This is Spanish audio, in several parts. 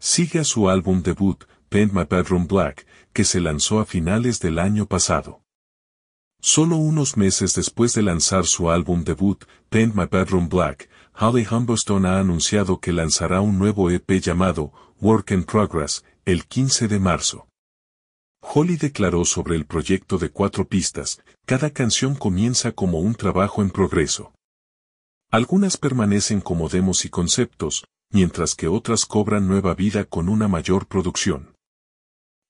Sigue a su álbum debut, Paint My Bedroom Black, que se lanzó a finales del año pasado. Solo unos meses después de lanzar su álbum debut, Paint My Bedroom Black, Holly Humberstone ha anunciado que lanzará un nuevo EP llamado Work in Progress el 15 de marzo. Holly declaró sobre el proyecto de cuatro pistas, cada canción comienza como un trabajo en progreso. Algunas permanecen como demos y conceptos, mientras que otras cobran nueva vida con una mayor producción.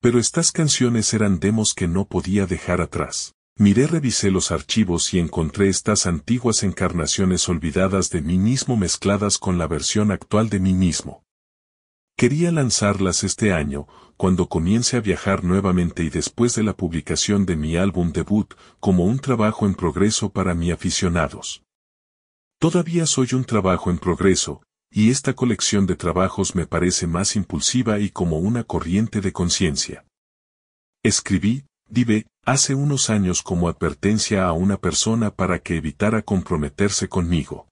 Pero estas canciones eran demos que no podía dejar atrás. Miré revisé los archivos y encontré estas antiguas encarnaciones olvidadas de mí mismo mezcladas con la versión actual de mí mismo. Quería lanzarlas este año, cuando comience a viajar nuevamente y después de la publicación de mi álbum debut, como un trabajo en progreso para mi aficionados. Todavía soy un trabajo en progreso, y esta colección de trabajos me parece más impulsiva y como una corriente de conciencia. Escribí, Dive, hace unos años como advertencia a una persona para que evitara comprometerse conmigo.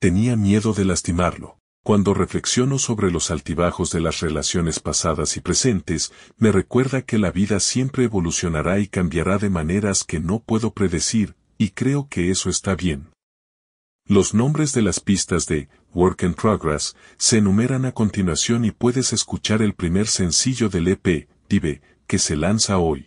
Tenía miedo de lastimarlo. Cuando reflexiono sobre los altibajos de las relaciones pasadas y presentes, me recuerda que la vida siempre evolucionará y cambiará de maneras que no puedo predecir, y creo que eso está bien. Los nombres de las pistas de Work in Progress se enumeran a continuación y puedes escuchar el primer sencillo del EP, Dive, que se lanza hoy.